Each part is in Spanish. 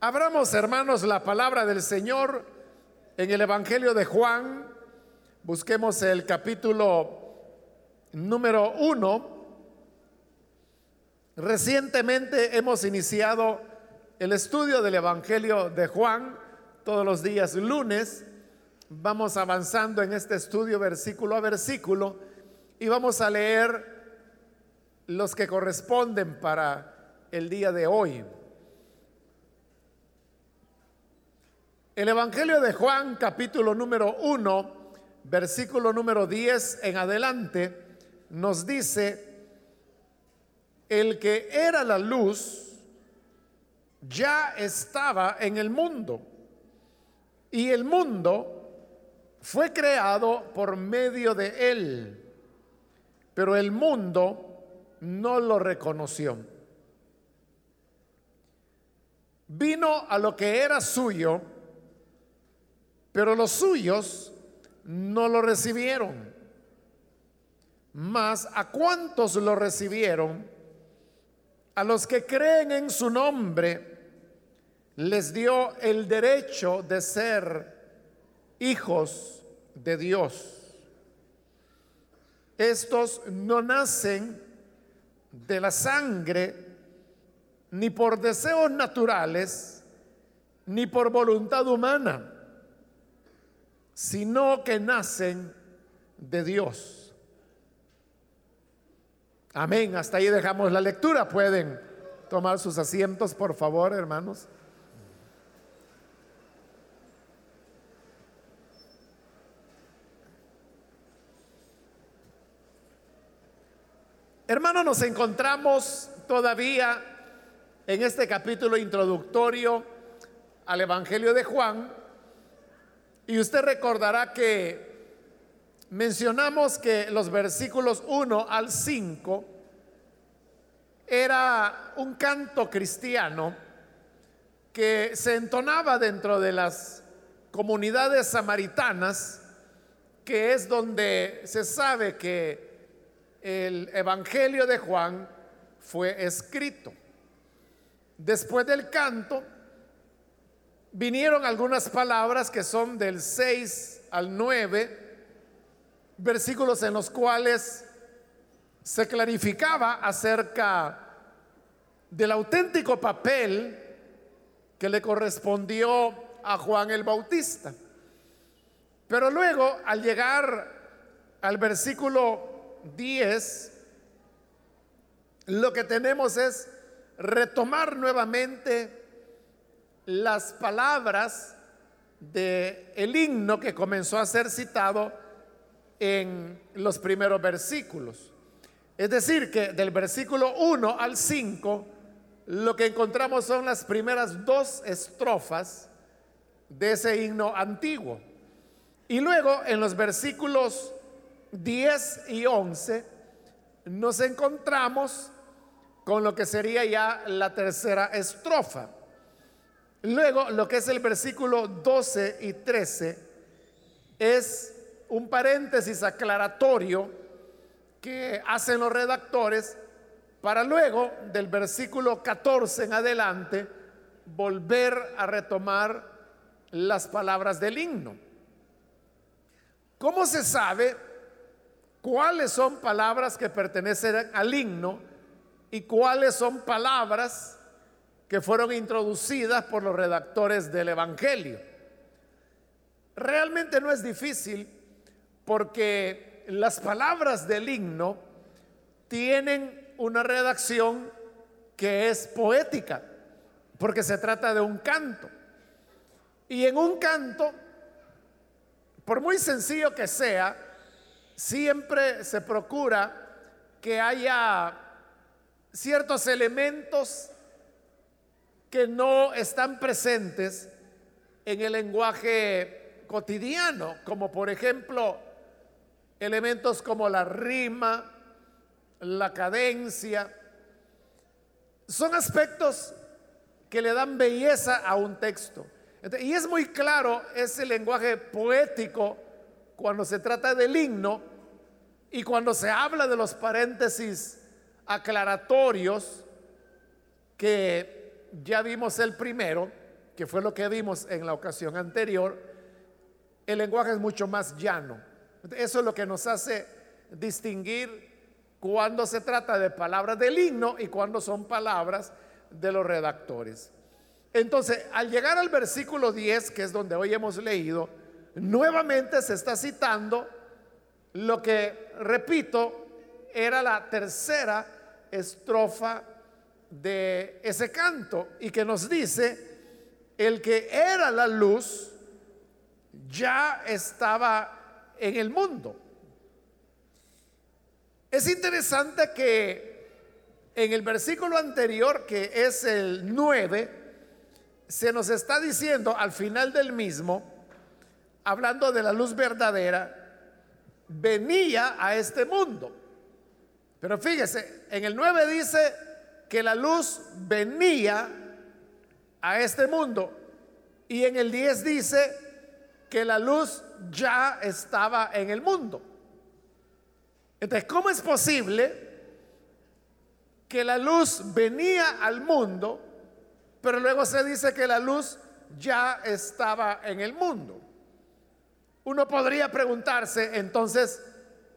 Abramos, hermanos, la palabra del Señor en el Evangelio de Juan. Busquemos el capítulo número uno. Recientemente hemos iniciado el estudio del Evangelio de Juan todos los días lunes. Vamos avanzando en este estudio versículo a versículo y vamos a leer los que corresponden para el día de hoy. El Evangelio de Juan, capítulo número 1, versículo número 10 en adelante, nos dice, el que era la luz ya estaba en el mundo y el mundo fue creado por medio de él, pero el mundo no lo reconoció. Vino a lo que era suyo, pero los suyos no lo recibieron. Mas a cuantos lo recibieron, a los que creen en su nombre, les dio el derecho de ser hijos de Dios. Estos no nacen de la sangre, ni por deseos naturales, ni por voluntad humana, sino que nacen de Dios. Amén. Hasta ahí dejamos la lectura. Pueden tomar sus asientos, por favor, hermanos. Hermano, nos encontramos todavía en este capítulo introductorio al Evangelio de Juan. Y usted recordará que mencionamos que los versículos 1 al 5 era un canto cristiano que se entonaba dentro de las comunidades samaritanas, que es donde se sabe que el Evangelio de Juan fue escrito. Después del canto, vinieron algunas palabras que son del 6 al 9, versículos en los cuales se clarificaba acerca del auténtico papel que le correspondió a Juan el Bautista. Pero luego, al llegar al versículo 10, lo que tenemos es retomar nuevamente las palabras de el himno que comenzó a ser citado en los primeros versículos. Es decir, que del versículo 1 al 5, lo que encontramos son las primeras dos estrofas de ese himno antiguo. Y luego en los versículos 10 y 11 nos encontramos con lo que sería ya la tercera estrofa. Luego, lo que es el versículo 12 y 13 es un paréntesis aclaratorio que hacen los redactores para luego, del versículo 14 en adelante, volver a retomar las palabras del himno. ¿Cómo se sabe cuáles son palabras que pertenecen al himno y cuáles son palabras que fueron introducidas por los redactores del Evangelio. Realmente no es difícil porque las palabras del himno tienen una redacción que es poética, porque se trata de un canto. Y en un canto, por muy sencillo que sea, siempre se procura que haya ciertos elementos que no están presentes en el lenguaje cotidiano, como por ejemplo elementos como la rima, la cadencia. Son aspectos que le dan belleza a un texto. Y es muy claro ese lenguaje poético cuando se trata del himno y cuando se habla de los paréntesis aclaratorios, que ya vimos el primero, que fue lo que vimos en la ocasión anterior, el lenguaje es mucho más llano. Eso es lo que nos hace distinguir cuando se trata de palabras del himno y cuando son palabras de los redactores. Entonces, al llegar al versículo 10, que es donde hoy hemos leído, nuevamente se está citando lo que, repito, era la tercera estrofa de ese canto y que nos dice, el que era la luz ya estaba en el mundo. Es interesante que en el versículo anterior, que es el 9, se nos está diciendo al final del mismo, hablando de la luz verdadera, venía a este mundo. Pero fíjese, en el 9 dice que la luz venía a este mundo. Y en el 10 dice que la luz ya estaba en el mundo. Entonces, ¿cómo es posible que la luz venía al mundo, pero luego se dice que la luz ya estaba en el mundo? Uno podría preguntarse, entonces,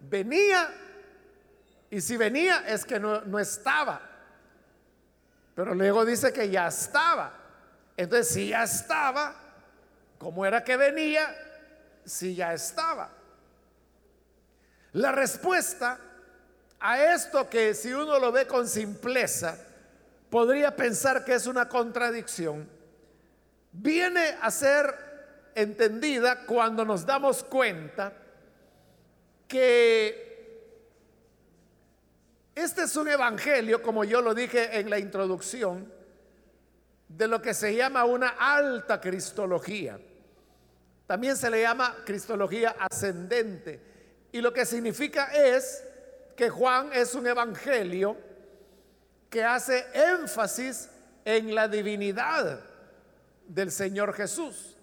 ¿venía? Y si venía es que no, no estaba. Pero luego dice que ya estaba. Entonces, si ya estaba, ¿cómo era que venía? Si ya estaba. La respuesta a esto que si uno lo ve con simpleza, podría pensar que es una contradicción, viene a ser entendida cuando nos damos cuenta que este es un evangelio, como yo lo dije en la introducción, de lo que se llama una alta cristología. También se le llama cristología ascendente. Y lo que significa es que Juan es un evangelio que hace énfasis en la divinidad del Señor Jesús.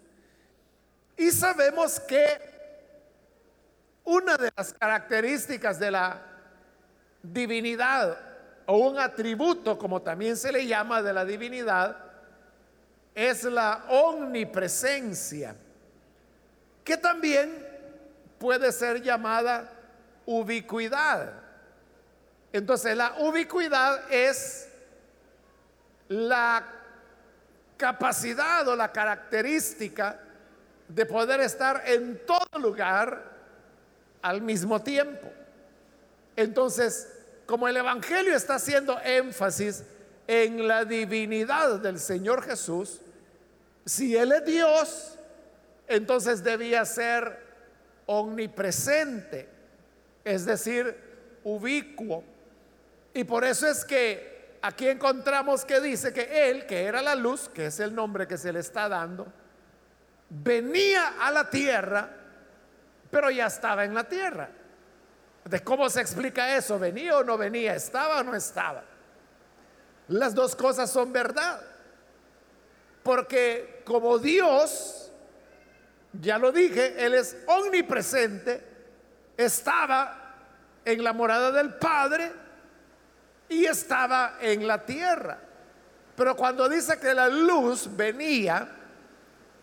Y sabemos que una de las características de la divinidad o un atributo, como también se le llama de la divinidad, es la omnipresencia, que también puede ser llamada ubicuidad. Entonces la ubicuidad es la capacidad o la característica de poder estar en todo lugar al mismo tiempo. Entonces, como el Evangelio está haciendo énfasis en la divinidad del Señor Jesús, si Él es Dios, entonces debía ser omnipresente, es decir, ubicuo. Y por eso es que aquí encontramos que dice que Él, que era la luz, que es el nombre que se le está dando, venía a la tierra, pero ya estaba en la tierra. ¿De cómo se explica eso? ¿Venía o no venía? ¿Estaba o no estaba? Las dos cosas son verdad. Porque como Dios, ya lo dije, Él es omnipresente, estaba en la morada del Padre y estaba en la tierra. Pero cuando dice que la luz venía,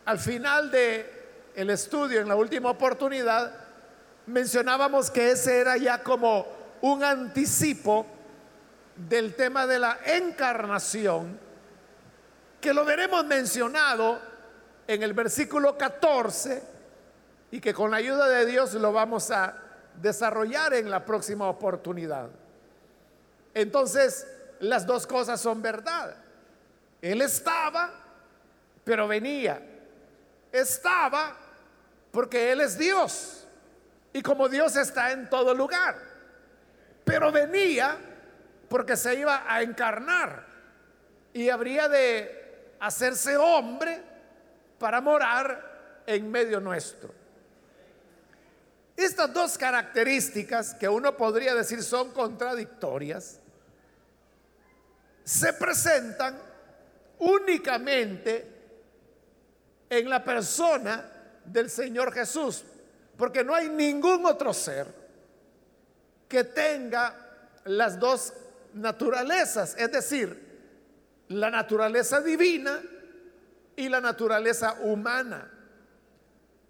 al final de el estudio, en la última oportunidad, mencionábamos que ese era ya como un anticipo del tema de la encarnación, que lo veremos mencionado en el versículo 14 y que con la ayuda de Dios lo vamos a desarrollar en la próxima oportunidad. Entonces, las dos cosas son verdad. Él estaba, pero venía. Estaba porque Él es Dios. Y como Dios está en todo lugar. Pero venía porque se iba a encarnar. Y habría de hacerse hombre para morar en medio nuestro. Estas dos características que uno podría decir son contradictorias, se presentan únicamente en la persona del Señor Jesús, porque no hay ningún otro ser que tenga las dos naturalezas, es decir, la naturaleza divina y la naturaleza humana.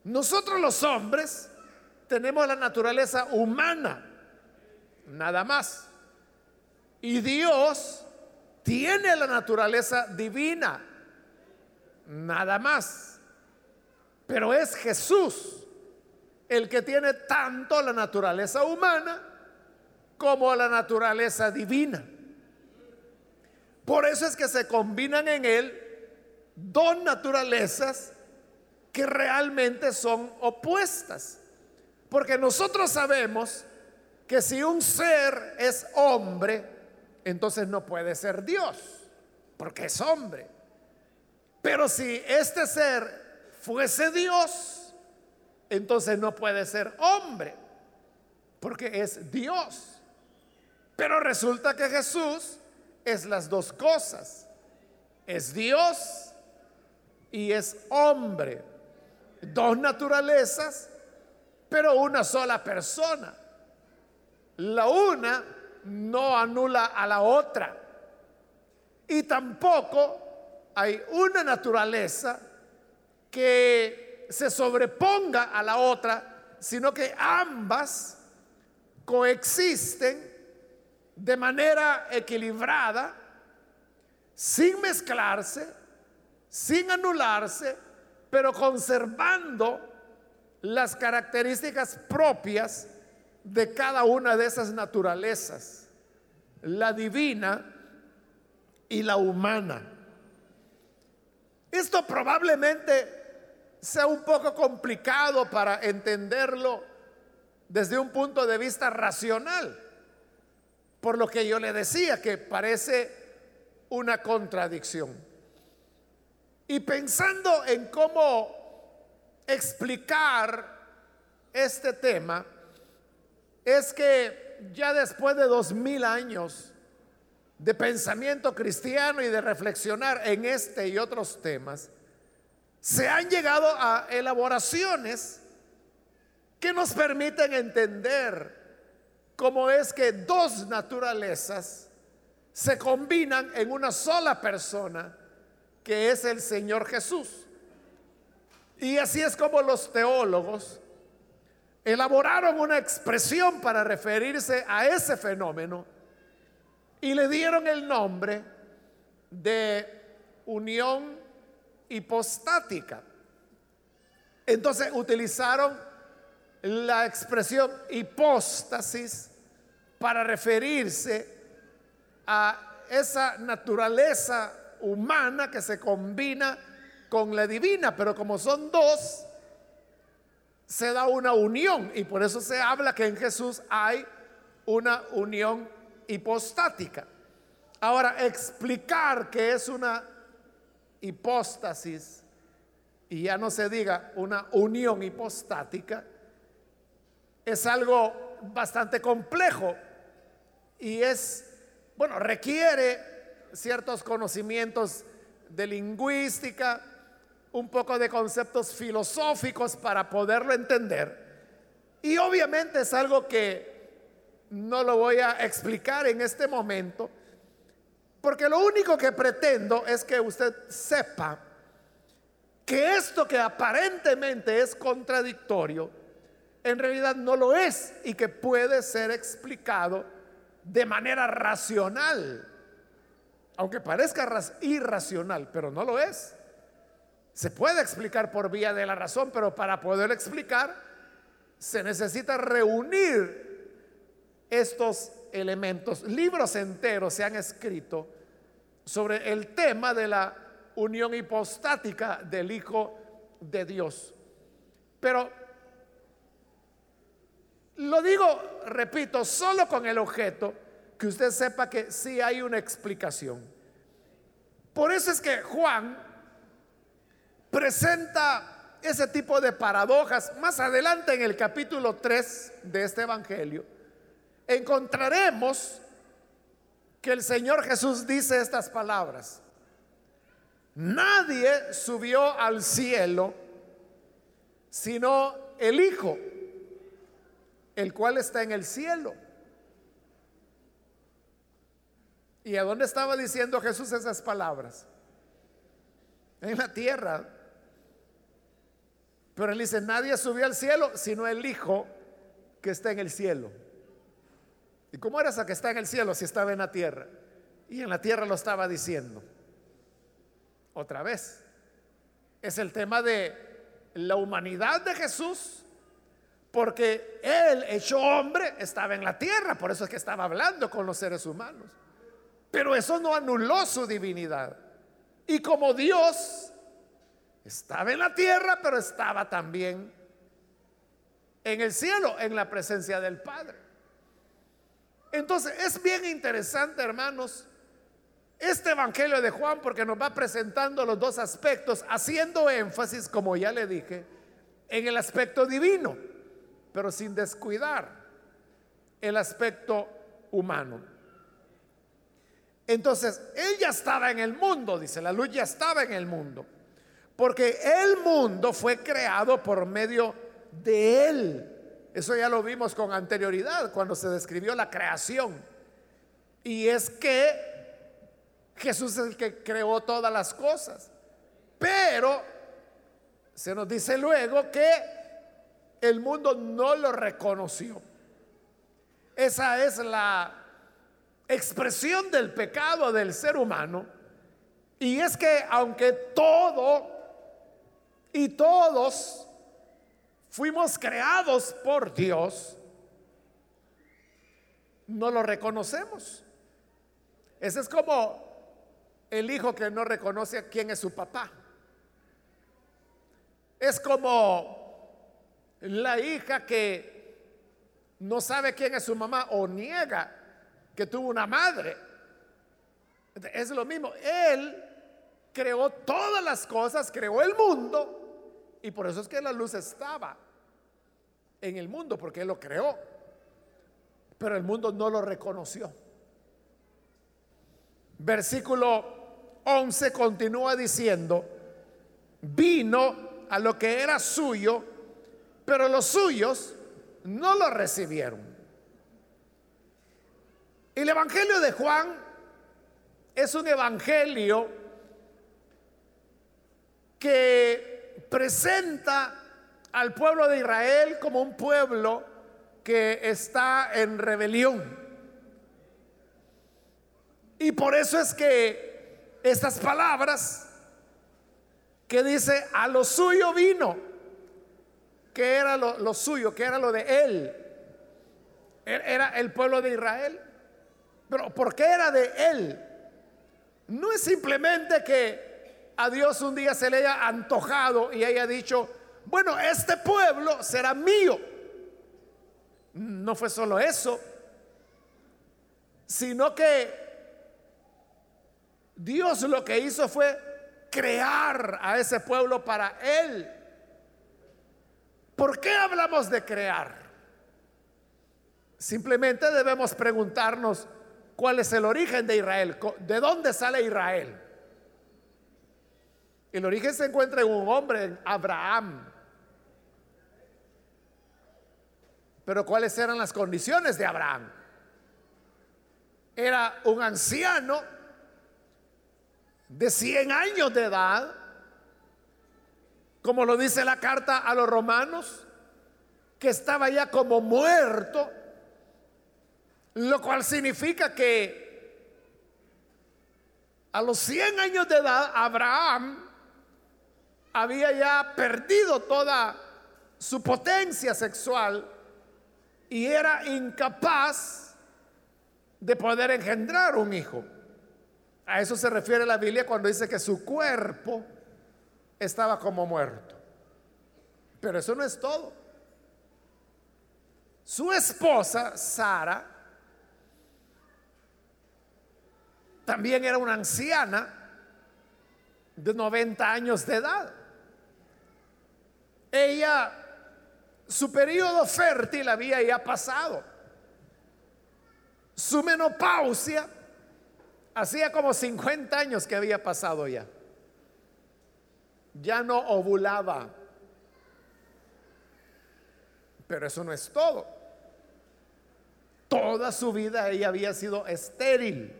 Nosotros los hombres tenemos la naturaleza humana, nada más. Y Dios tiene la naturaleza divina, nada más. Pero es Jesús el que tiene tanto la naturaleza humana como la naturaleza divina. Por eso es que se combinan en él dos naturalezas que realmente son opuestas. Porque nosotros sabemos que si un ser es hombre, entonces no puede ser Dios, porque es hombre. Pero si este ser fuese Dios, entonces no puede ser hombre, porque es Dios. Pero resulta que Jesús es las dos cosas. Es Dios y es hombre. Dos naturalezas, pero una sola persona. La una no anula a la otra. Y tampoco hay una naturaleza que se sobreponga a la otra, sino que ambas coexisten de manera equilibrada, sin mezclarse, sin anularse, pero conservando las características propias de cada una de esas naturalezas, la divina y la humana. Esto probablemente sea un poco complicado para entenderlo desde un punto de vista racional. Por lo que yo le decía, que parece una contradicción. Y pensando en cómo explicar este tema, es que ya después de dos mil años de pensamiento cristiano y de reflexionar en este y otros temas, se han llegado a elaboraciones que nos permiten entender cómo es que dos naturalezas se combinan en una sola persona, que es el Señor Jesús. Y así es como los teólogos elaboraron una expresión para referirse a ese fenómeno y le dieron el nombre de unión hipostática. Entonces utilizaron la expresión hipóstasis para referirse a esa naturaleza humana que se combina con la divina, pero como son dos, se da una unión y por eso se habla que en Jesús hay una unión hipostática. Ahora, explicar que es una hipóstasis y ya no se diga una unión hipostática, es algo bastante complejo y es, bueno, requiere ciertos conocimientos de lingüística, un poco de conceptos filosóficos para poderlo entender. Y obviamente es algo que no lo voy a explicar en este momento, porque lo único que pretendo es que usted sepa que esto que aparentemente es contradictorio, en realidad no lo es y que puede ser explicado de manera racional, aunque parezca irracional, pero no lo es. Se puede explicar por vía de la razón, pero para poder explicar se necesita reunir estos elementos. Libros enteros se han escrito sobre el tema de la unión hipostática del Hijo de Dios. Pero lo digo, repito, solo con el objeto que usted sepa que sí hay una explicación. Por eso es que Juan presenta ese tipo de paradojas. Más adelante en el capítulo 3 de este Evangelio, encontraremos que el Señor Jesús dice estas palabras. Nadie subió al cielo sino el Hijo el cual está en el cielo. ¿Y a dónde estaba diciendo Jesús esas palabras? en la tierra. Pero él dice, nadie subió al cielo sino el Hijo que está en el cielo. ¿Y cómo era esa que está en el cielo si estaba en la tierra? Y en la tierra lo estaba diciendo. Otra vez. Es el tema de la humanidad de Jesús. Porque Él, hecho hombre, estaba en la tierra. Por eso es que estaba hablando con los seres humanos. Pero eso no anuló su divinidad. Y como Dios estaba en la tierra, pero estaba también en el cielo, en la presencia del Padre. Entonces es bien interesante, hermanos, este Evangelio de Juan porque nos va presentando los dos aspectos, haciendo énfasis, como ya le dije, en el aspecto divino, pero sin descuidar el aspecto humano. Entonces, él ya estaba en el mundo, dice, la luz ya estaba en el mundo, porque el mundo fue creado por medio de Él. Eso ya lo vimos con anterioridad cuando se describió la creación. Y es que Jesús es el que creó todas las cosas. Pero se nos dice luego que el mundo no lo reconoció. Esa es la expresión del pecado del ser humano. Y es que aunque todo y todos fuimos creados por Dios, no lo reconocemos. Ese es como el hijo que no reconoce a quién es su papá. Es como la hija que no sabe quién es su mamá o niega que tuvo una madre. Es lo mismo. Él creó todas las cosas, creó el mundo y por eso es que la luz estaba en el mundo porque Él lo creó. Pero el mundo no lo reconoció. Versículo 11 continúa diciendo, vino a lo que era suyo, pero los suyos no lo recibieron. El Evangelio de Juan es un evangelio que presenta al pueblo de Israel como un pueblo que está en rebelión. Y por eso es que estas palabras que dice, a lo suyo vino, que era lo, suyo, que era lo de él, er, era el pueblo de Israel. Pero ¿por qué era de él? No es simplemente que a Dios un día se le haya antojado y haya dicho, bueno, este pueblo será mío. No fue solo eso, sino que Dios lo que hizo fue crear a ese pueblo para Él. ¿Por qué hablamos de crear? Simplemente debemos preguntarnos cuál es el origen de Israel, de dónde sale Israel. El origen se encuentra en un hombre, en Abraham. Pero ¿cuáles eran las condiciones de Abraham? Era un anciano de 100 años de edad, como lo dice la carta a los romanos, que estaba ya como muerto, lo cual significa que a los 100 años de edad Abraham había ya perdido toda su potencia sexual y era incapaz de poder engendrar un hijo. A eso se refiere la Biblia cuando dice que su cuerpo estaba como muerto. Pero eso no es todo. Su esposa, Sara, también era una anciana de 90 años de edad. Ella su periodo fértil había ya pasado. Su menopausia hacía como 50 años que había pasado ya. Ya no ovulaba. Pero eso no es todo. Toda su vida ella había sido estéril.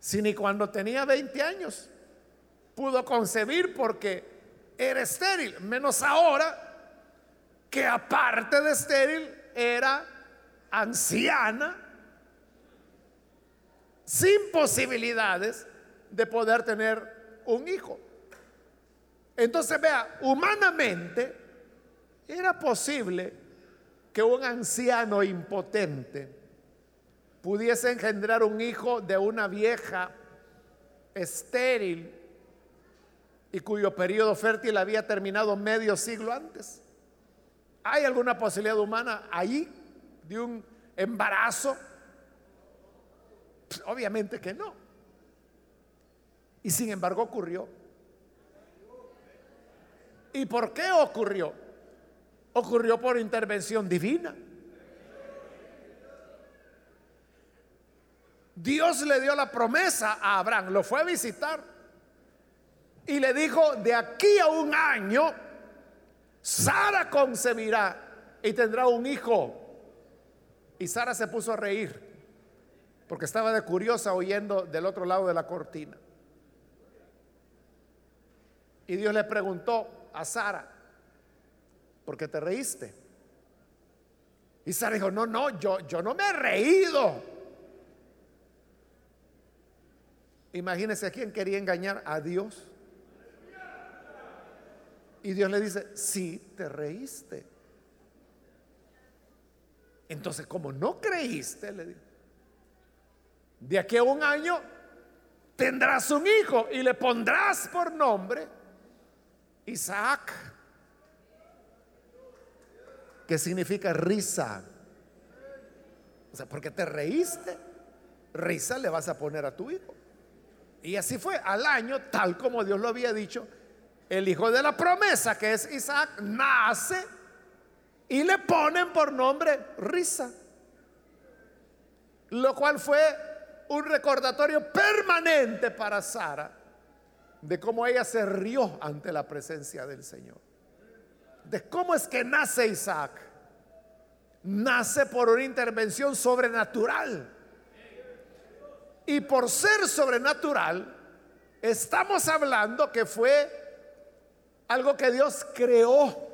Si ni cuando tenía 20 años. pudo concebir porque era estéril, menos ahora que aparte de estéril era anciana, sin posibilidades de poder tener un hijo. Entonces vea, humanamente era posible que un anciano impotente pudiese engendrar un hijo de una vieja estéril y cuyo periodo fértil había terminado medio siglo antes. ¿Hay alguna posibilidad humana ahí de un embarazo? Pues, obviamente que no. Y sin embargo ocurrió. ¿Y por qué ocurrió? Ocurrió por intervención divina. Dios le dio la promesa a Abraham, lo fue a visitar y le dijo, de aquí a un año, Sara concebirá y tendrá un hijo. Y Sara se puso a reír porque estaba de curiosa oyendo del otro lado de la cortina. Y Dios le preguntó a Sara, ¿por qué te reíste? Y Sara dijo, no, no, yo, yo no me he reído. Imagínese a quién quería engañar a Dios. Y Dios le dice, sí, te reíste. Entonces, como no creíste, le de aquí a un año tendrás un hijo y le pondrás por nombre Isaac, que significa risa. O sea, porque te reíste, risa le vas a poner a tu hijo. Y así fue, al año, tal como Dios lo había dicho, el hijo de la promesa, que es Isaac, nace y le ponen por nombre Risa. Lo cual fue un recordatorio permanente para Sara de cómo ella se rió ante la presencia del Señor. De cómo es que nace Isaac. Nace por una intervención sobrenatural y por ser sobrenatural, estamos hablando que fue algo que Dios creó.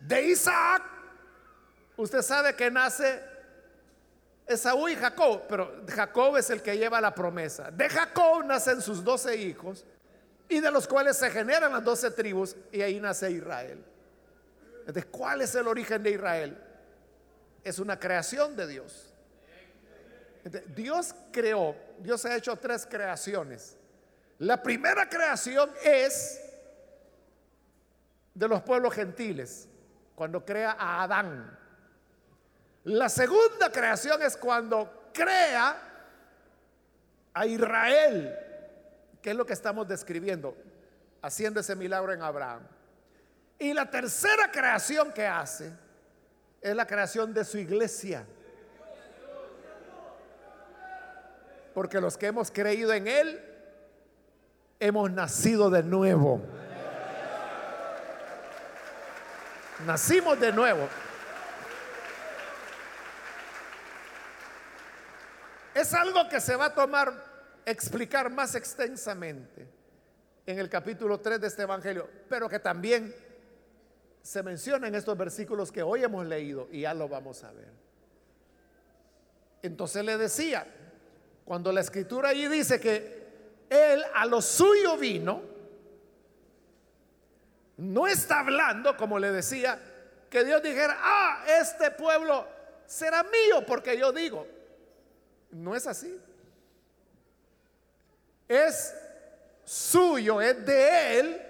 De Isaac, usted sabe que nace Esaú y Jacob, pero Jacob es el que lleva la promesa. De Jacob nacen sus doce hijos y de los cuales se generan las doce tribus y ahí nace Israel. Entonces, ¿cuál es el origen de Israel? Es una creación de Dios. Dios creó, Dios ha hecho tres creaciones. La primera creación es de los pueblos gentiles, cuando crea a Adán. La segunda creación es cuando crea a Israel, que es lo que estamos describiendo, haciendo ese milagro en Abraham. Y la tercera creación que hace es la creación de su iglesia. Porque los que hemos creído en Él, hemos nacido de nuevo. Nacimos de nuevo. Es algo que se va a tomar, explicar más extensamente en el capítulo 3 de este Evangelio, pero que también se menciona en estos versículos que hoy hemos leído y ya lo vamos a ver. Entonces le decía, cuando la escritura allí dice que él a lo suyo vino, no está hablando, como le decía, que Dios dijera, ah, este pueblo será mío porque yo digo. No es así. Es suyo, es de Él,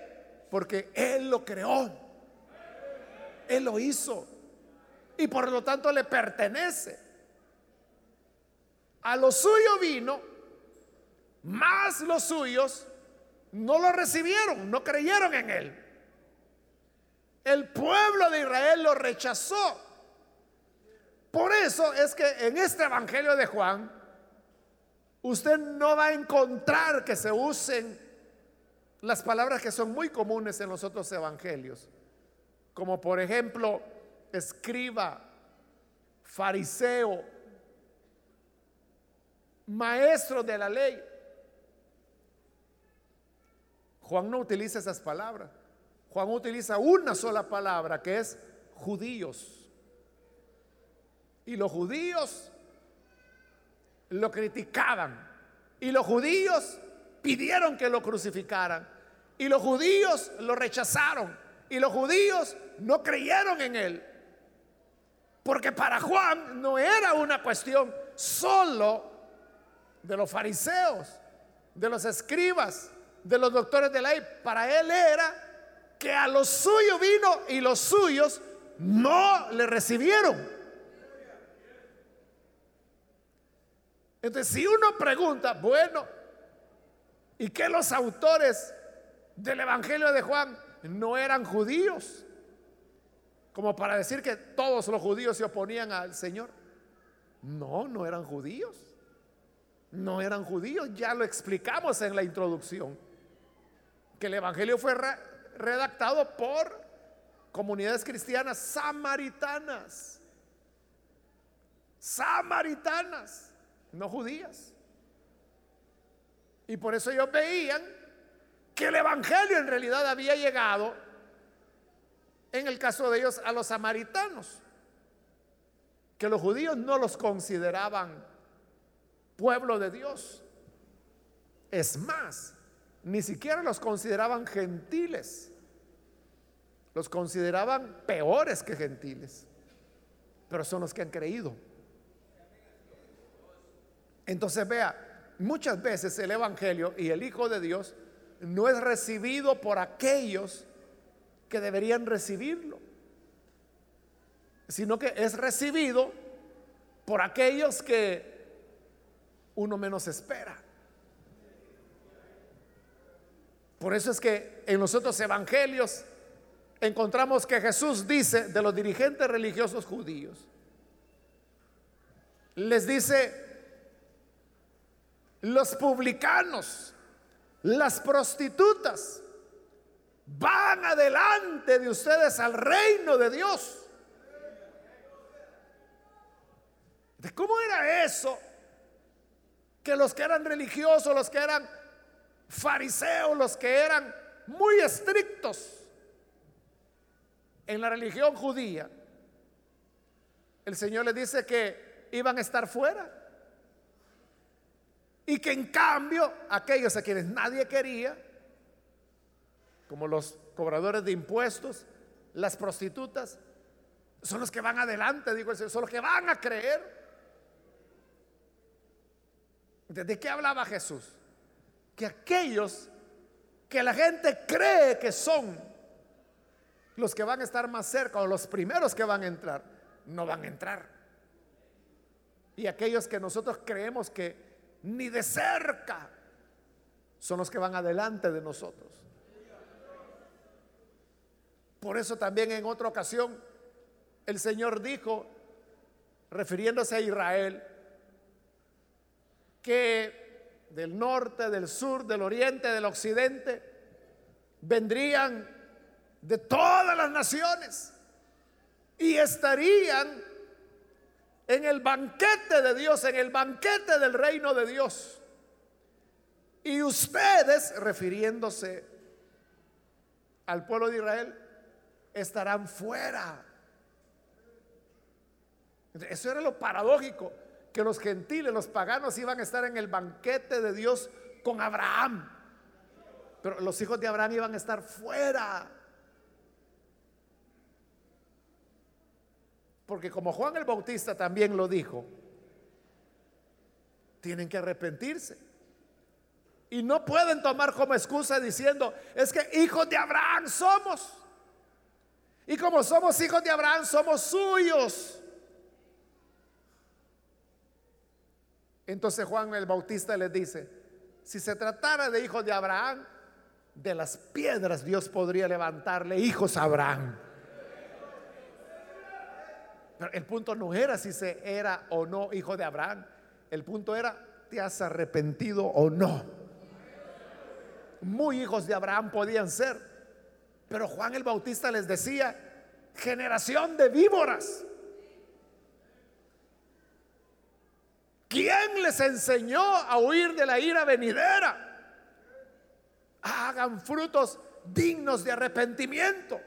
porque Él lo creó. Él lo hizo. Y por lo tanto le pertenece. A lo suyo vino, más los suyos no lo recibieron, no creyeron en él. El pueblo de Israel lo rechazó. Por eso es que en este Evangelio de Juan, usted no va a encontrar que se usen las palabras que son muy comunes en los otros evangelios, como por ejemplo escriba, fariseo, maestro de la ley. Juan no utiliza esas palabras. Juan utiliza una sola palabra que es judíos. Y los judíos lo criticaban. Y los judíos pidieron que lo crucificaran. Y los judíos lo rechazaron. Y los judíos no creyeron en él. Porque para Juan no era una cuestión solo de los fariseos, de los escribas, de los doctores de la ley. Para él era que a los suyos vino y los suyos no le recibieron. Entonces, si uno pregunta, bueno, ¿y que los autores del Evangelio de Juan no eran judíos? Como para decir que todos los judíos se oponían al Señor. No, no eran judíos. No eran judíos. Ya lo explicamos en la introducción. Que el Evangelio fue redactado por comunidades cristianas samaritanas. Samaritanas no judías. Y por eso ellos veían que el Evangelio en realidad había llegado, en el caso de ellos, a los samaritanos, que los judíos no los consideraban pueblo de Dios. Es más, ni siquiera los consideraban gentiles, los consideraban peores que gentiles, pero son los que han creído. Entonces vea, muchas veces el Evangelio y el Hijo de Dios no es recibido por aquellos que deberían recibirlo, sino que es recibido por aquellos que uno menos espera. Por eso es que en los otros evangelios encontramos que Jesús dice de los dirigentes religiosos judíos, les dice, los publicanos, las prostitutas, van adelante de ustedes al reino de Dios. ¿De cómo era eso? Que los que eran religiosos, los que eran fariseos, los que eran muy estrictos en la religión judía, el Señor les dice que iban a estar fuera. Y que en cambio aquellos a quienes nadie quería, como los cobradores de impuestos, las prostitutas, son los que van adelante, digo el Señor, son los que van a creer. ¿De qué hablaba Jesús? Que aquellos que la gente cree que son los que van a estar más cerca o los primeros que van a entrar, no van a entrar. Y aquellos que nosotros creemos que ni de cerca son los que van adelante de nosotros. Por eso también en otra ocasión el Señor dijo, refiriéndose a Israel, que del norte, del sur, del oriente, del occidente, vendrían de todas las naciones y estarían en el banquete de Dios, en el banquete del reino de Dios. Y ustedes, refiriéndose al pueblo de Israel, estarán fuera. Eso era lo paradójico, que los gentiles, los paganos iban a estar en el banquete de Dios con Abraham. Pero los hijos de Abraham iban a estar fuera. Porque como Juan el Bautista también lo dijo, tienen que arrepentirse. Y no pueden tomar como excusa diciendo, es que hijos de Abraham somos. Y como somos hijos de Abraham, somos suyos. Entonces Juan el Bautista les dice, si se tratara de hijos de Abraham, de las piedras Dios podría levantarle hijos a Abraham el punto no era si se era o no hijo de Abraham. El punto era, ¿te has arrepentido o no? Muy hijos de Abraham podían ser. Pero Juan el Bautista les decía, generación de víboras. ¿Quién les enseñó a huir de la ira venidera? Hagan frutos dignos de arrepentimiento.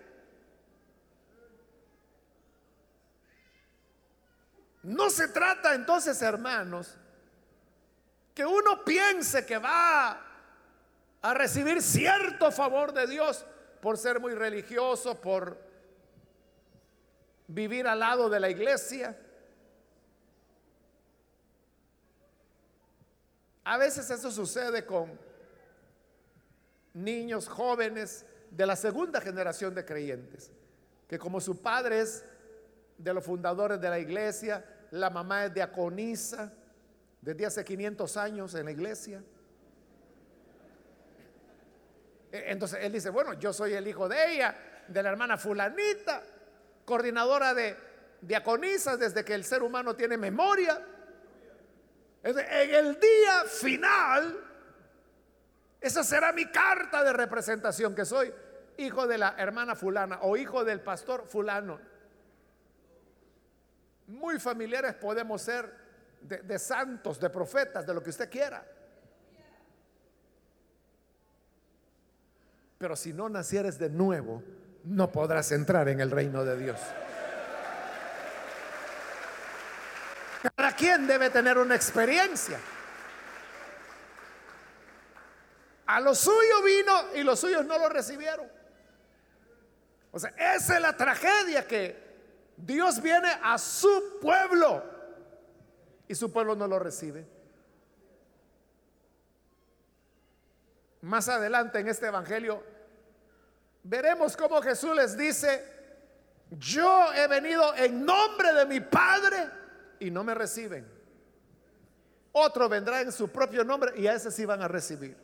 No se trata entonces, hermanos, que uno piense que va a recibir cierto favor de Dios por ser muy religioso, por vivir al lado de la iglesia. A veces eso sucede con niños jóvenes de la segunda generación de creyentes, que como su padre es de los fundadores de la iglesia, la mamá es diaconisa desde hace 500 años en la iglesia. E, entonces él dice, bueno, yo soy el hijo de ella, de la hermana fulanita, coordinadora de diaconisas desde que el ser humano tiene memoria. En el día final, esa será mi carta de representación, que soy hijo de la hermana fulana o hijo del pastor fulano. Muy familiares podemos ser de, santos, de profetas, de lo que usted quiera. Pero si no nacieres de nuevo, no podrás entrar en el reino de Dios. Cada quien debe tener una experiencia. A lo suyo vino y los suyos no lo recibieron. O sea, esa es la tragedia que Dios viene a su pueblo y su pueblo no lo recibe. Más adelante en este Evangelio veremos cómo Jesús les dice, yo he venido en nombre de mi Padre y no me reciben. Otro vendrá en su propio nombre y a ese sí van a recibir.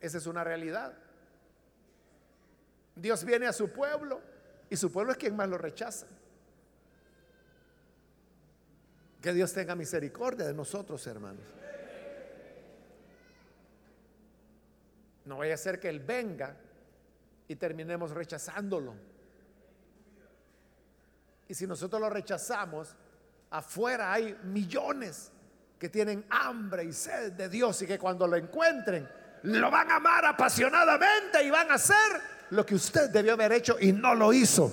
Esa es una realidad. Dios viene a su pueblo y su pueblo es quien más lo rechaza. Que Dios tenga misericordia de nosotros, hermanos. No vaya a ser que Él venga y terminemos rechazándolo. Y si nosotros lo rechazamos, afuera hay millones que tienen hambre y sed de Dios y que cuando lo encuentren, lo van a amar apasionadamente y van a hacer lo que usted debió haber hecho y no lo hizo.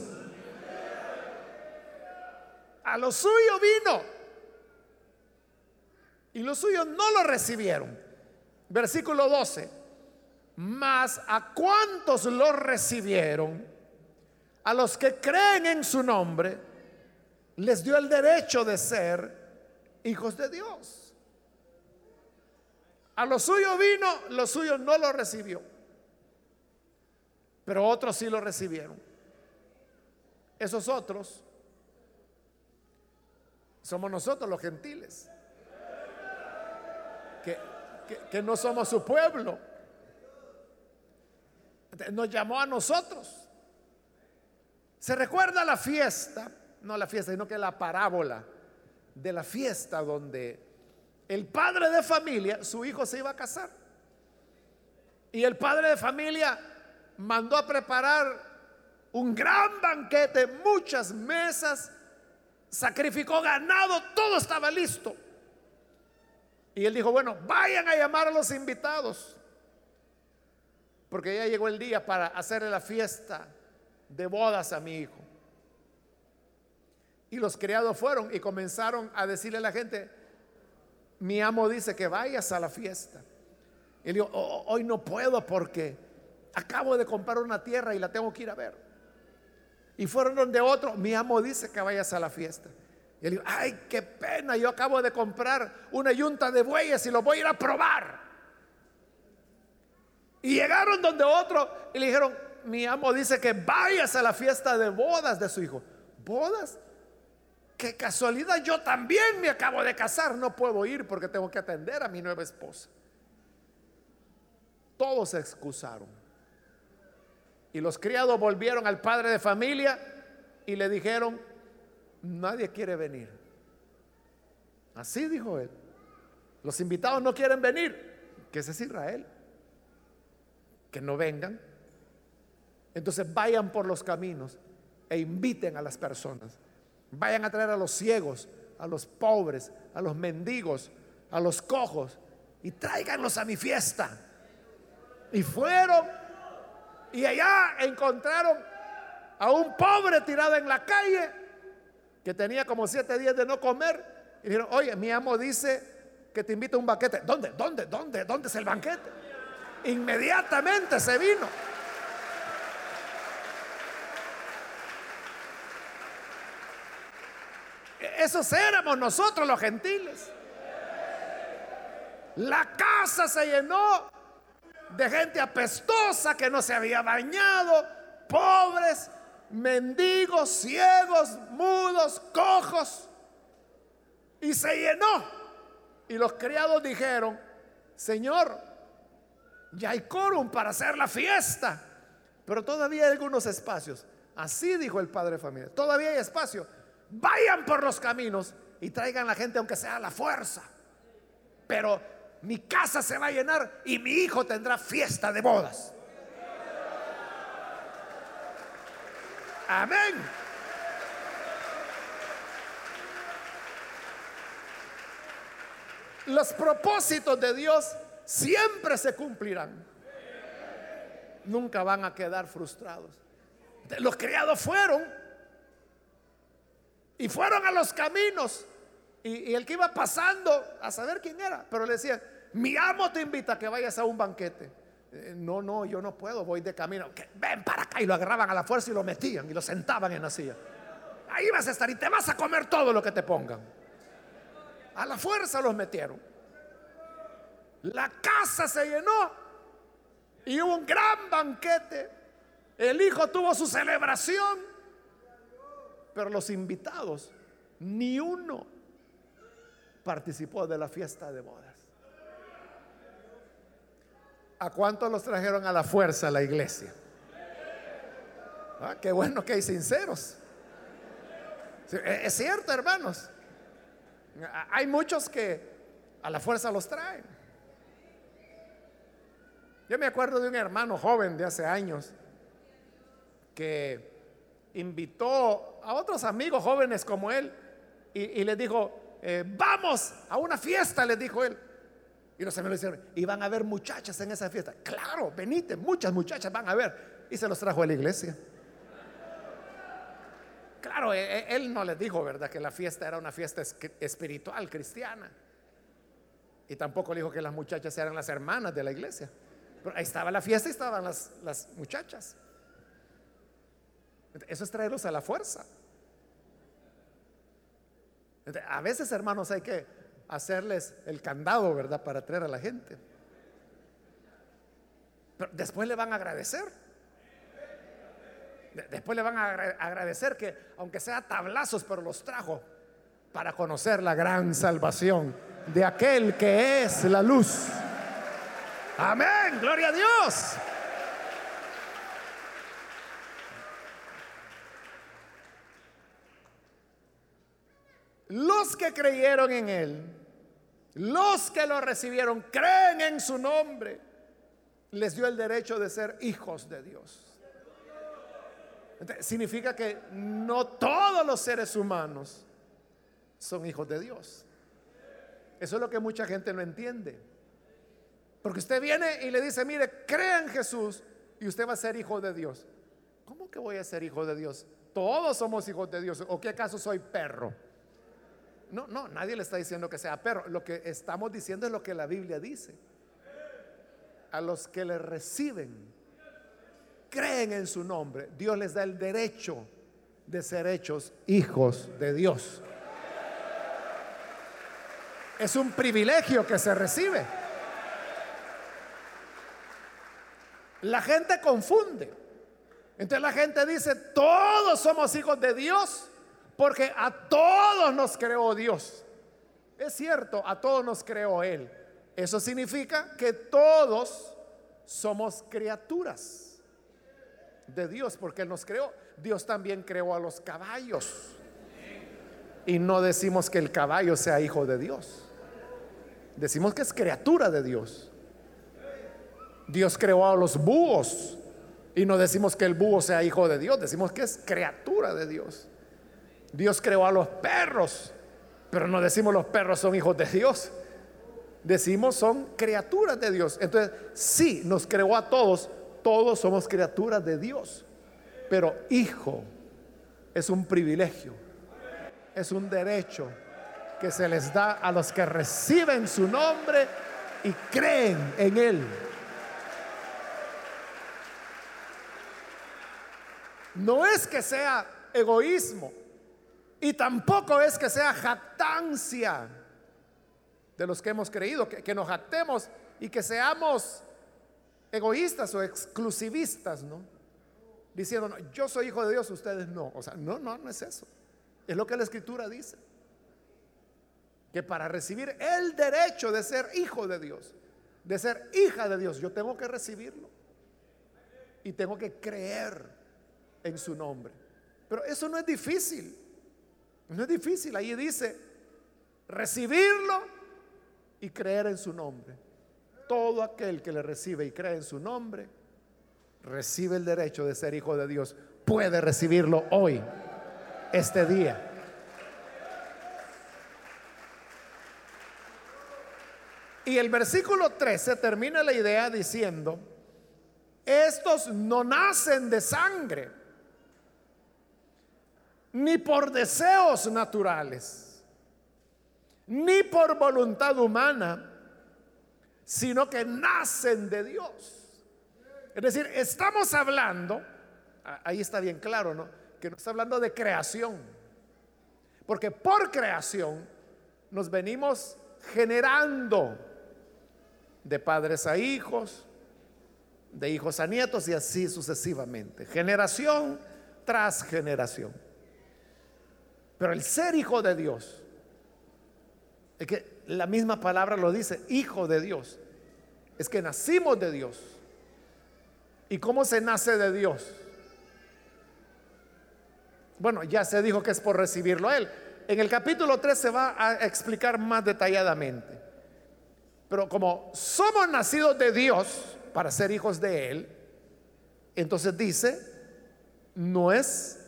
A lo suyo vino y los suyos no lo recibieron. Versículo 12. Mas a cuantos lo recibieron, a los que creen en su nombre, les dio el derecho de ser hijos de Dios. A lo suyo vino, lo suyo no lo recibió. Pero otros sí lo recibieron. Esos otros somos nosotros los gentiles, que, que, no somos su pueblo. Nos llamó a nosotros. Se recuerda la fiesta, no la fiesta, sino que la parábola de la fiesta donde el padre de familia, su hijo se iba a casar. Y el padre de familia mandó a preparar un gran banquete, muchas mesas, sacrificó ganado, todo estaba listo. Y él dijo, bueno, vayan a llamar a los invitados, porque ya llegó el día para hacerle la fiesta de bodas a mi hijo. Y los criados fueron y comenzaron a decirle a la gente, mi amo dice que vayas a la fiesta. Y él dijo, hoy no puedo porque acabo de comprar una tierra y la tengo que ir a ver. Y fueron donde otro, mi amo dice que vayas a la fiesta. Y él dijo, ay, qué pena, yo acabo de comprar una yunta de bueyes y lo voy a ir a probar. Y llegaron donde otro y le dijeron, mi amo dice que vayas a la fiesta de bodas de su hijo. ¿Bodas? Qué casualidad, yo también me acabo de casar, no puedo ir porque tengo que atender a mi nueva esposa. Todos se excusaron. Y los criados volvieron al padre de familia y le dijeron, nadie quiere venir. Así dijo él. Los invitados no quieren venir, que ese es Israel. Que no vengan. Entonces vayan por los caminos e inviten a las personas. Vayan a traer a los ciegos, a los pobres, a los mendigos, a los cojos y tráiganlos a mi fiesta. Y fueron y allá encontraron a un pobre tirado en la calle que tenía como siete días de no comer. Y dijeron, oye, mi amo dice que te invita a un banquete. ¿Dónde? ¿Dónde? ¿Dónde? ¿Dónde es el banquete? Inmediatamente se vino. Esos éramos nosotros los gentiles. La casa se llenó de gente apestosa que no se había bañado, pobres, mendigos, ciegos, mudos, cojos. Y se llenó. Y los criados dijeron, Señor, ya hay quórum para hacer la fiesta, pero todavía hay algunos espacios. Así dijo el padre de familia, todavía hay espacio. Vayan por los caminos y traigan la gente aunque sea a la fuerza. Pero mi casa se va a llenar y mi hijo tendrá fiesta de bodas. Amén. Los propósitos de Dios siempre se cumplirán. Nunca van a quedar frustrados. Los criados fueron y fueron a los caminos. Y, el que iba pasando a saber quién era, pero le decía, mi amo te invita a que vayas a un banquete. Eh, no, no, yo no puedo, voy de camino. ven para acá y lo agarraban a la fuerza y lo metían y lo sentaban en la silla. Ahí vas a estar y te vas a comer todo lo que te pongan. A la fuerza los metieron. La casa se llenó y hubo un gran banquete. El hijo tuvo su celebración, pero los invitados, ni uno participó de la fiesta de bodas. ¿A cuántos los trajeron a la fuerza a la iglesia? Ah, qué bueno que hay sinceros. E-, es cierto, hermanos. Hay muchos que a la fuerza los traen. Yo me acuerdo de un hermano joven de hace años que invitó a otros amigos jóvenes como él y, les dijo, eh, vamos a una fiesta, les dijo él. Y los amigos le dijeron, y van a haber muchachas en esa fiesta. Claro, venite, muchas muchachas van a ver. Y se los trajo a la iglesia. Claro, e, e, él no les dijo, ¿verdad? Que la fiesta era una fiesta espiritual, cristiana. Y tampoco le dijo que las muchachas eran las hermanas de la iglesia. Pero ahí estaba la fiesta y estaban las, las muchachas. Eso es traerlos a la fuerza. A veces, hermanos, hay que hacerles el candado, ¿verdad? Para traer a la gente. Pero después le van a agradecer. Después le van a agradecer que, aunque sea tablazos, pero los trajo para conocer la gran salvación de aquel que es la luz. Amén, gloria a Dios. Los que creyeron en Él, los que lo recibieron, creen en su nombre, les dio el derecho de ser hijos de Dios. significa que no todos los seres humanos son hijos de Dios. Eso es lo que mucha gente no entiende. Porque usted viene y le dice, mire, crea en Jesús y usted va a ser hijo de Dios. ¿Cómo que voy a ser hijo de Dios? Todos somos hijos de Dios. ¿O qué acaso soy perro? No, no, nadie le está diciendo que sea perro. Lo que estamos diciendo es lo que la Biblia dice. A los que le reciben, creen en su nombre, Dios les da el derecho de ser hechos hijos de Dios. Es un privilegio que se recibe. La gente confunde. Entonces la gente dice, todos somos hijos de Dios porque a todos nos creó Dios. Es cierto, a todos nos creó Él. Eso significa que todos somos criaturas de Dios porque Él nos creó. Dios también creó a los caballos. Y no decimos que el caballo sea hijo de Dios. Decimos que es criatura de Dios. Dios creó a los búhos y no decimos que el búho sea hijo de Dios, decimos que es criatura de Dios. Dios creó a los perros, pero no decimos los perros son hijos de Dios. decimos son criaturas de Dios. Entonces, sí, nos creó a todos, todos somos criaturas de Dios, pero hijo es un privilegio, es un derecho que se les da a los que reciben su nombre y creen en Él. No es que sea egoísmo y tampoco es que sea jactancia de los que hemos creído, que, nos jactemos y que seamos egoístas o exclusivistas, ¿no? Diciendo, yo soy hijo de Dios, ustedes no. O sea, no, no, no es eso. Es lo que la escritura dice. Que para recibir el derecho de ser hijo de Dios, de ser hija de Dios, yo tengo que recibirlo. Y tengo que creer en su nombre. Pero eso no es difícil. No es difícil. Ahí dice, recibirlo y creer en su nombre. Todo aquel que le recibe y cree en su nombre, recibe el derecho de ser hijo de Dios. Puede recibirlo hoy, este día. Y el versículo 13 termina la idea diciendo, estos no nacen de sangre, ni por deseos naturales, ni por voluntad humana, sino que nacen de Dios. Es decir, estamos hablando, ahí está bien claro, ¿no? Que no está hablando de creación, porque por creación nos venimos generando de padres a hijos, de hijos a nietos y así sucesivamente, generación tras generación. Pero el ser hijo de Dios, es que la misma palabra lo dice, hijo de Dios, es que nacimos de Dios. ¿Y cómo se nace de Dios? Bueno, ya se dijo que es por recibirlo a Él. En el capítulo 3 se va a explicar más detalladamente. Pero como somos nacidos de Dios para ser hijos de Él, entonces dice, no es,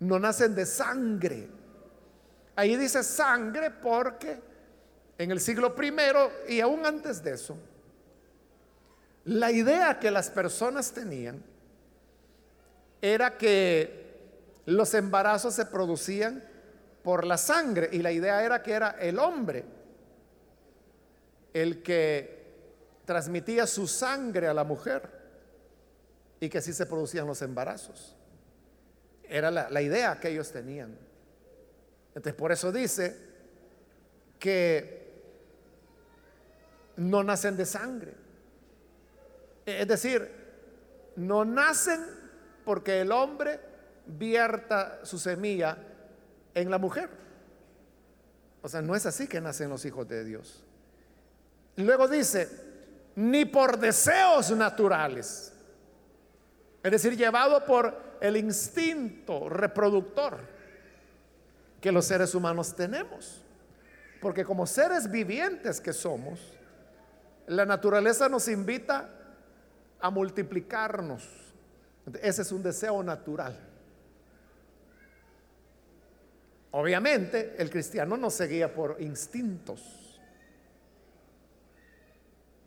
no nacen de sangre. Ahí dice sangre porque en el siglo primero y aún antes de eso, la idea que las personas tenían era que los embarazos se producían por la sangre y la idea era que era el hombre el que transmitía su sangre a la mujer y que así se producían los embarazos. Era la, la idea que ellos tenían. Entonces por eso dice que no nacen de sangre. Es decir, no nacen porque el hombre vierta su semilla en la mujer. O sea, no es así que nacen los hijos de Dios. Luego dice, ni por deseos naturales. Es decir, llevado por el instinto reproductor que los seres humanos tenemos. Porque como seres vivientes que somos, la naturaleza nos invita a multiplicarnos. Ese es un deseo natural. Obviamente el cristiano no seguía por instintos.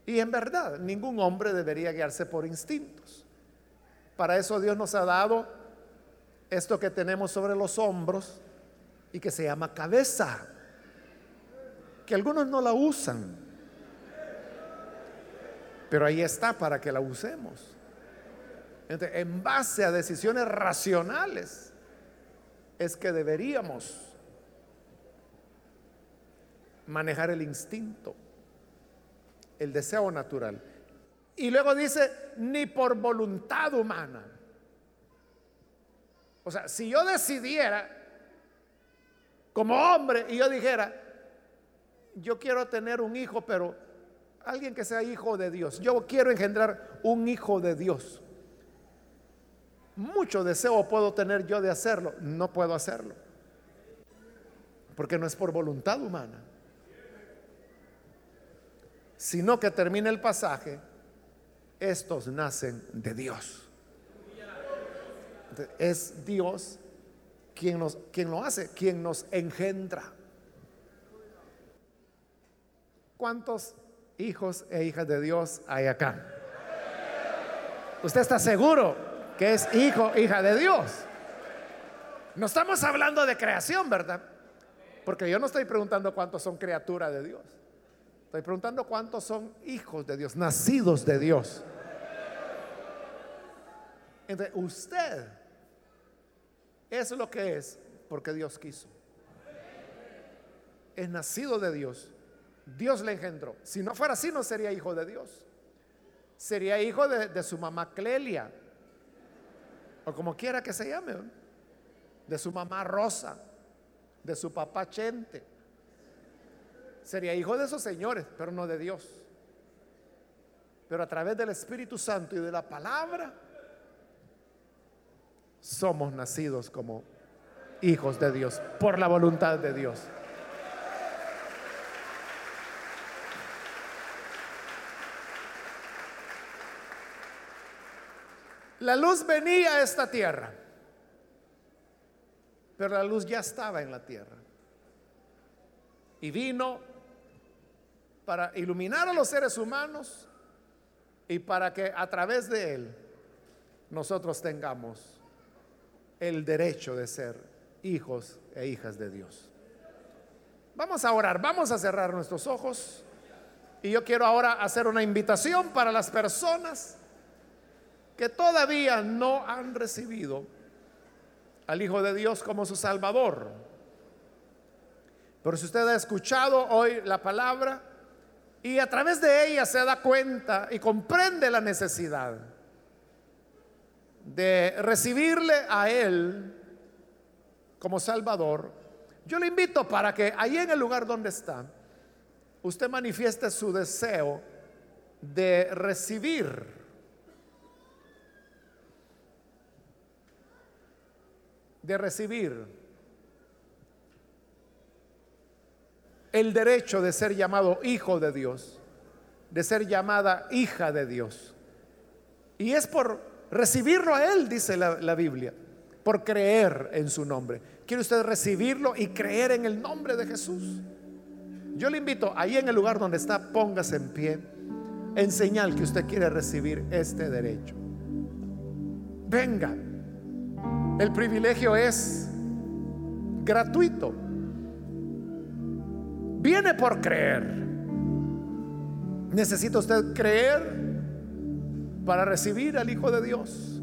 Y en verdad, ningún hombre debería guiarse por instintos. Para eso Dios nos ha dado esto que tenemos sobre los hombros y que se llama cabeza, que algunos no la usan, pero ahí está para que la usemos. en base a decisiones racionales, es que deberíamos manejar el instinto el deseo natural. Y luego dice, ni por voluntad humana. O sea, si yo decidiera como hombre y yo dijera, yo quiero tener un hijo, pero alguien que sea hijo de Dios, yo quiero engendrar un hijo de Dios. Mucho deseo puedo tener yo de hacerlo, no puedo hacerlo, porque no es por voluntad humana sino que termina el pasaje, estos nacen de Dios. Es Dios quien, nos, quien lo hace, quien nos engendra. ¿Cuántos hijos e hijas de Dios hay acá? ¿Usted está seguro que es hijo, hija de Dios? No estamos hablando de creación, ¿verdad? Porque yo no estoy preguntando cuántos son criaturas de Dios. Estoy preguntando cuántos son hijos de Dios, nacidos de Dios. Entonces, usted es lo que es porque Dios quiso. Es nacido de Dios. Dios le engendró. Si no fuera así, no sería hijo de Dios. Sería hijo de, su mamá Clelia. O como quiera que se llame. De su mamá Rosa. De su papá Chente. Sería hijo de esos señores, pero no de Dios. Pero a través del Espíritu Santo y de la palabra, somos nacidos como hijos de Dios, por la voluntad de Dios. La luz venía a esta tierra, pero la luz ya estaba en la tierra. Y vino para iluminar a los seres humanos y para que a través de él nosotros tengamos el derecho de ser hijos e hijas de Dios. Vamos a orar, vamos a cerrar nuestros ojos y yo quiero ahora hacer una invitación para las personas que todavía no han recibido al Hijo de Dios como su Salvador. Pero si usted ha escuchado hoy la palabra y a través de ella se da cuenta y comprende la necesidad de recibirle a Él como Salvador, yo le invito para que ahí en el lugar donde está, usted manifieste su deseo de recibir de recibir el derecho de ser llamado hijo de Dios, de ser llamada hija de Dios. Y es por recibirlo a Él, dice la, Biblia, por creer en su nombre. ¿Quiere usted recibirlo y creer en el nombre de Jesús? Yo le invito, ahí en el lugar donde está, póngase en pie, en señal que usted quiere recibir este derecho. Venga, el privilegio es gratuito. Viene por creer. Necesita usted creer para recibir al Hijo de Dios.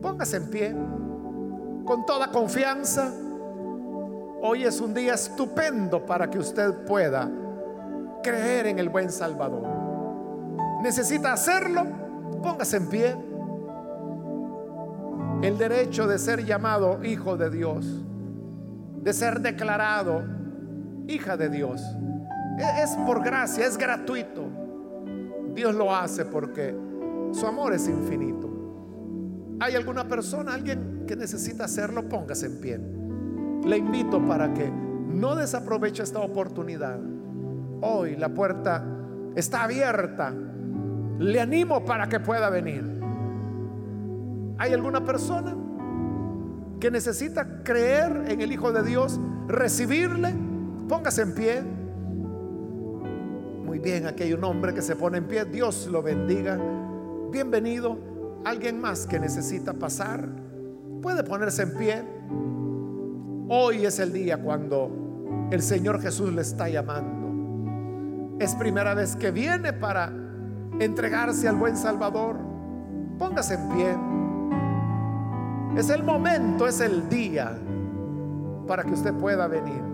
Póngase en pie con toda confianza. Hoy es un día estupendo para que usted pueda creer en el buen Salvador. Necesita hacerlo. Póngase en pie. El derecho de ser llamado hijo de Dios, de ser declarado hija de Dios, e-, es por gracia, es gratuito. Dios lo hace porque su amor es infinito. ¿Hay alguna persona, alguien que necesita hacerlo? Póngase en pie. Le invito para que no desaproveche esta oportunidad. Hoy la puerta está abierta. Le animo para que pueda venir. ¿Hay alguna persona que necesita creer en el Hijo de Dios, recibirle? Póngase en pie. Muy bien, aquí hay un hombre que se pone en pie. Dios lo bendiga bienvenido. Alguien más que necesita pasar, puede ponerse en pie. Hoy es el día cuando el Señor Jesús le está llamando. Es primera vez que viene para entregarse al buen Salvador. Póngase en pie. Es el momento, es el día para que usted pueda venir.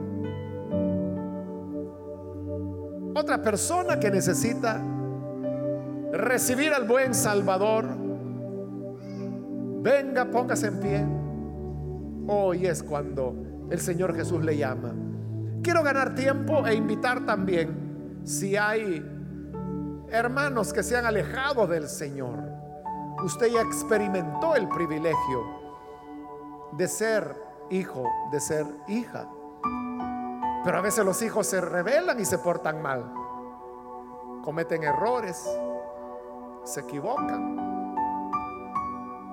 Otra persona que necesita recibir al buen Salvador, venga, póngase en pie. Hoy es cuando el Señor Jesús le llama. Quiero ganar tiempo e invitar también si hay hermanos que se han alejado del Señor. Usted ya experimentó el privilegio de ser hijo, de ser hija. Pero a veces los hijos se rebelan y se portan mal. Cometen errores, se equivocan.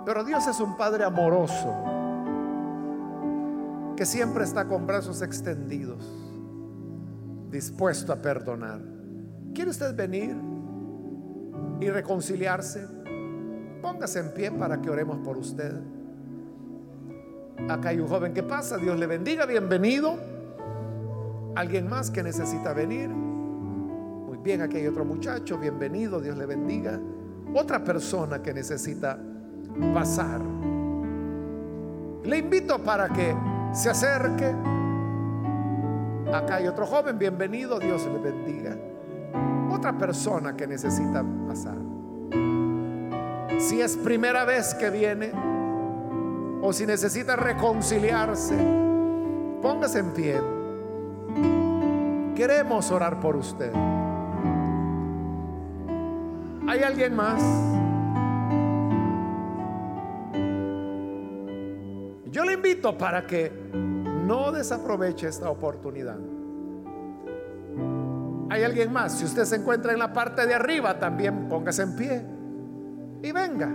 Pero Dios es un Padre amoroso que siempre está con brazos extendidos, dispuesto a perdonar. ¿Quiere usted venir y reconciliarse? Póngase en pie para que oremos por usted. Acá hay un joven que pasa, Dios le bendiga, bienvenido. Alguien más que necesita venir. Muy bien, aquí hay otro muchacho, bienvenido, Dios le bendiga. Otra persona que necesita pasar. Le invito para que se acerque. Acá hay otro joven, bienvenido, Dios le bendiga. Otra persona que necesita pasar. Si es primera vez que viene o si necesita reconciliarse, póngase en pie. Queremos orar por usted. ¿Hay alguien más? Yo le invito para que no desaproveche esta oportunidad. ¿Hay alguien más? Si usted se encuentra en la parte de arriba, también póngase en pie y venga.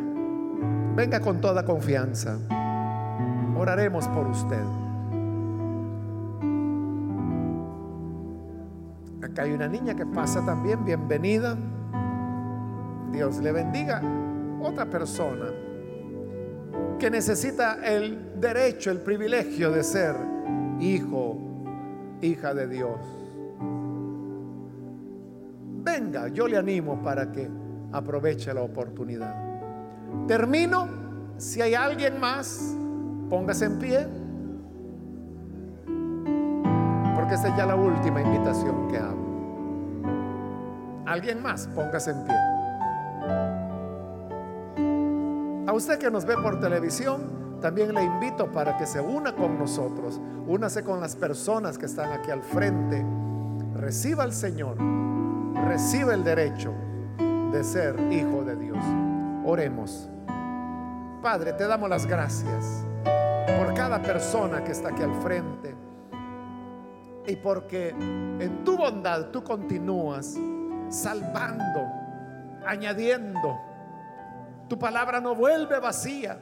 Venga con toda confianza. Oraremos por usted. Acá hay una niña que pasa también. Bienvenida. Dios le bendiga. Otra persona que necesita el derecho, el privilegio de ser hijo, hija de Dios. Venga, yo le animo para que aproveche la oportunidad. Termino. Si hay alguien más, póngase en pie. Porque esta es ya la última invitación que hago. Alguien más, póngase en pie. A usted que nos ve por televisión, también le invito para que se una con nosotros. Únase con las personas que están aquí al frente. Reciba al Señor. Reciba el derecho de ser hijo de Dios. Oremos. Padre, te damos las gracias por cada persona que está aquí al frente y porque en tu bondad tú continúas salvando, añadiendo. Tu palabra no vuelve vacía.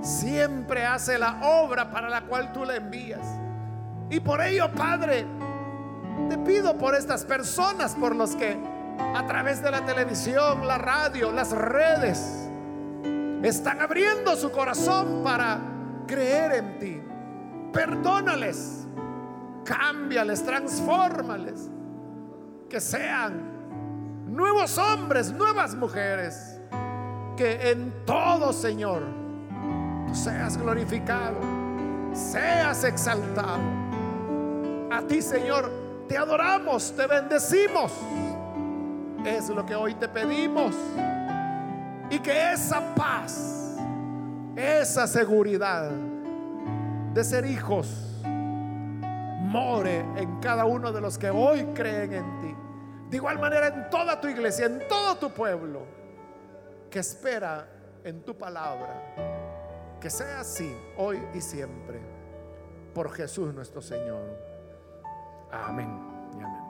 Siempre hace la obra para la cual tú la envías. Y por ello, Padre, te pido por estas personas, por los que a través de la televisión, la radio, las redes, están abriendo su corazón para creer en ti. Perdónales, cámbiales, transfórmales, que sean nuevos hombres, nuevas mujeres, que en todo, Señor, tú seas glorificado, seas exaltado. A ti, Señor, te adoramos, te bendecimos. Es lo que hoy te pedimos. Y que esa paz, esa seguridad de ser hijos, more en cada uno de los que hoy creen en ti. De igual manera en toda tu iglesia, en todo tu pueblo, que espera en tu palabra. Que sea así hoy y siempre. Por Jesús nuestro Señor. Amén y amén.